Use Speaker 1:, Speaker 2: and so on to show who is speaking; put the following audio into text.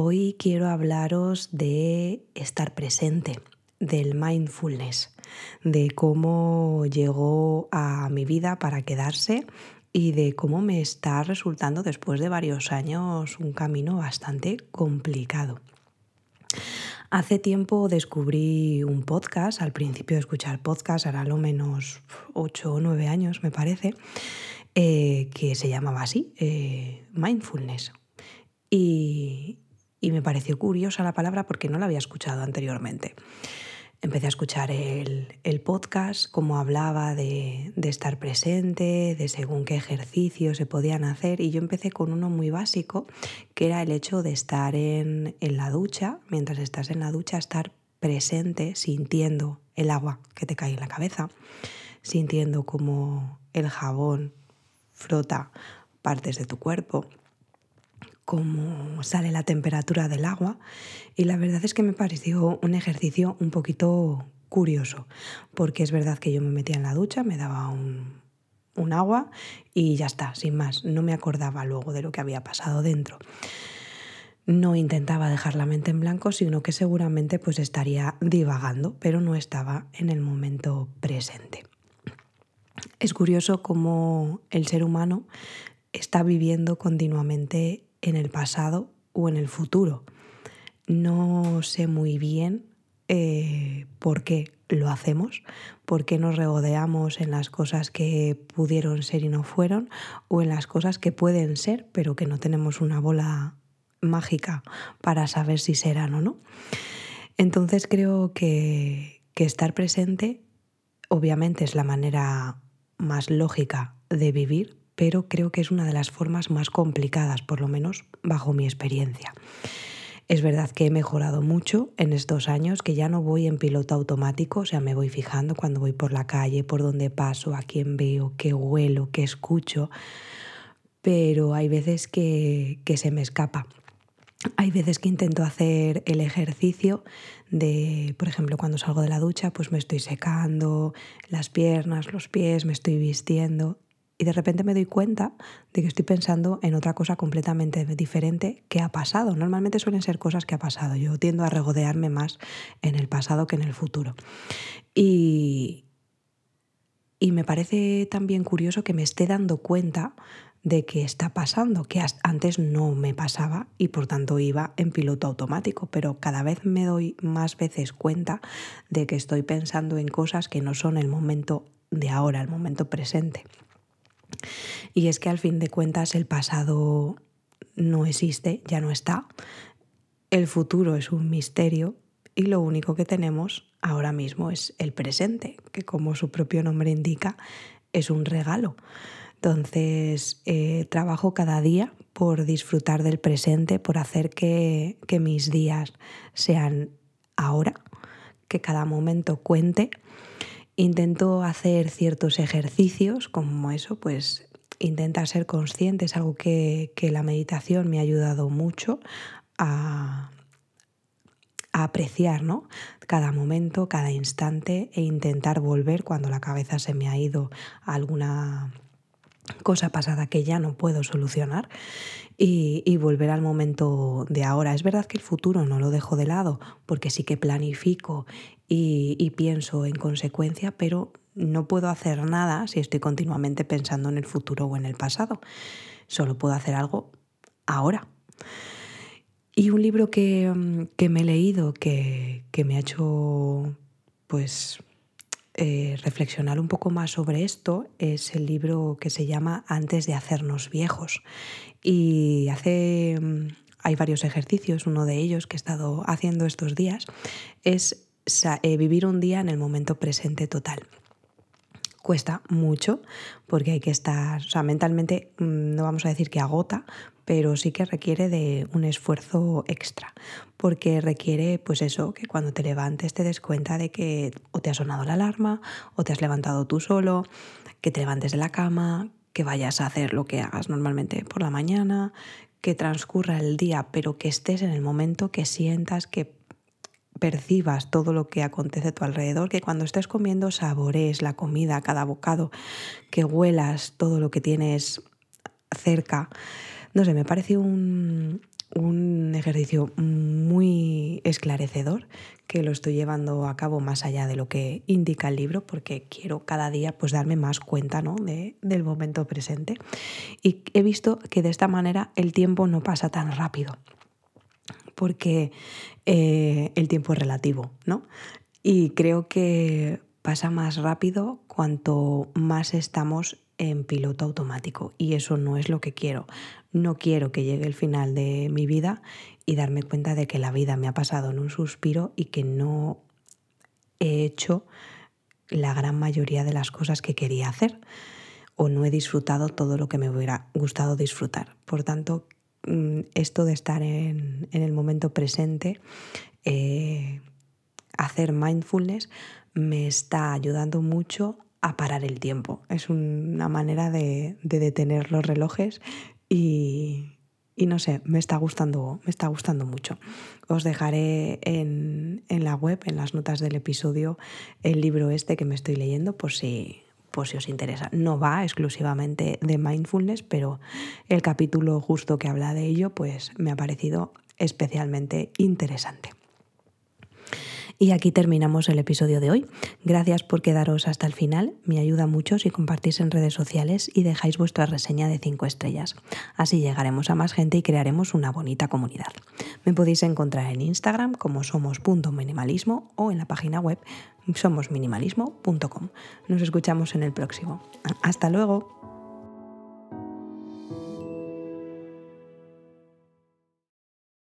Speaker 1: Hoy quiero hablaros de estar presente, del mindfulness, de cómo llegó a mi vida para quedarse y de cómo me está resultando después de varios años un camino bastante complicado. Hace tiempo descubrí un podcast, al principio de escuchar podcast, ahora lo menos 8 o 9 años me parece, eh, que se llamaba así, eh, mindfulness. Y, y me pareció curiosa la palabra porque no la había escuchado anteriormente. Empecé a escuchar el, podcast, cómo hablaba de, estar presente, de según qué ejercicios se podían hacer y yo empecé con uno muy básico, que era el hecho de estar en, en la ducha, mientras estás en la ducha, estar presente, sintiendo el agua que te cae en la cabeza, sintiendo cómo el jabón frota partes de tu cuerpo, cómo sale la temperatura del agua y la verdad es que me pareció un ejercicio un poquito curioso, porque es verdad que yo me metía en la ducha, me daba un, agua y ya está, sin más, no me acordaba luego de lo que había pasado dentro. No intentaba dejar la mente en blanco, sino que seguramente pues estaría divagando, pero no estaba en el momento presente. Es curioso cómo el ser humano está viviendo continuamente en el pasado o en el futuro. No sé muy bien eh, por qué lo hacemos, por qué nos regodeamos en las cosas que pudieron ser y no fueron, o en las cosas que pueden ser, pero que no tenemos una bola mágica para saber si serán o no. Entonces creo que, que estar presente obviamente es la manera más lógica de vivir, pero creo que es una de las formas más complicadas, por lo menos bajo mi experiencia. Es verdad que he mejorado mucho en estos años, que ya no voy en piloto automático, o sea, me voy fijando cuando voy por la calle, por dónde paso, a quién veo, qué huelo, qué escucho, pero hay veces que, que se me escapa. Hay veces que intento hacer el ejercicio de, por ejemplo, cuando salgo de la ducha, pues me estoy secando las piernas, los pies, me estoy vistiendo y de repente me doy cuenta de que estoy pensando en otra cosa completamente diferente que ha pasado. Normalmente suelen ser cosas que ha pasado. Yo tiendo a regodearme más en el pasado que en el futuro. Y, y me parece también curioso que me esté dando cuenta de que está pasando, que antes no me pasaba y por tanto iba en piloto automático, pero cada vez me doy más veces cuenta de que estoy pensando en cosas que no son el momento de ahora, el momento presente. Y es que al fin de cuentas el pasado no existe, ya no está. El futuro es un misterio y lo único que tenemos ahora mismo es el presente, que como su propio nombre indica, es un regalo. Entonces, eh, trabajo cada día por disfrutar del presente, por hacer que, que mis días sean ahora, que cada momento cuente Intento hacer ciertos ejercicios como eso, pues intentar ser consciente, es algo que, la meditación me ha ayudado mucho a, apreciar ¿no? cada momento, cada instante e intentar volver cuando la cabeza se me ha ido a alguna cosa pasada que ya no puedo solucionar y, volver al momento de ahora. Es verdad que el futuro no lo dejo de lado porque sí que planifico y, y pienso en consecuencia, pero no puedo hacer nada si estoy continuamente pensando en el futuro o en el pasado. Solo puedo hacer algo ahora. Y un libro que, que me he leído que, que me ha hecho pues eh, reflexionar un poco más sobre esto es el libro que se llama Antes de hacernos viejos. Y hace, mm, hay varios ejercicios, uno de ellos que he estado haciendo estos días es eh, vivir un día en el momento presente total. Cuesta mucho porque hay que estar, o sea, mentalmente mm, no vamos a decir que agota, pero sí que requiere de un esfuerzo extra, porque requiere pues eso, que cuando te levantes te des cuenta de que o te ha sonado la alarma o te has levantado tú solo, que te levantes de la cama, que vayas a hacer lo que hagas normalmente por la mañana, que transcurra el día, pero que estés en el momento, que sientas, que percibas todo lo que acontece a tu alrededor, que cuando estés comiendo sabores la comida, cada bocado, que huelas todo lo que tienes cerca. No sé, me parece un, un ejercicio muy esclarecedor que lo estoy llevando a cabo más allá de lo que indica el libro porque quiero cada día pues darme más cuenta ¿no? de, del momento presente y he visto que de esta manera el tiempo no pasa tan rápido porque eh, el tiempo es relativo, ¿no? Y creo que pasa más rápido cuanto más estamos en piloto automático y eso no es lo que quiero. No quiero que llegue el final de mi vida y darme cuenta de que la vida me ha pasado en un suspiro y que no he hecho la gran mayoría de las cosas que quería hacer o no he disfrutado todo lo que me hubiera gustado disfrutar. Por tanto, esto de estar en, el momento presente, eh, hacer mindfulness, me está ayudando mucho a parar el tiempo. Es una manera de, detener los relojes y, no sé, me está gustando, me está gustando mucho. Os dejaré en, la web, en las notas del episodio, el libro este que me estoy leyendo por si, por si os interesa. No va exclusivamente de mindfulness, pero el capítulo justo que habla de ello, pues me ha parecido especialmente interesante. Y aquí terminamos el episodio de hoy. Gracias por quedaros hasta el final. Me ayuda mucho si compartís en redes sociales y dejáis vuestra reseña de 5 estrellas. Así llegaremos a más gente y crearemos una bonita comunidad. Me podéis encontrar en Instagram como somos.minimalismo o en la página web somosminimalismo.com. Nos escuchamos en el próximo. Hasta luego.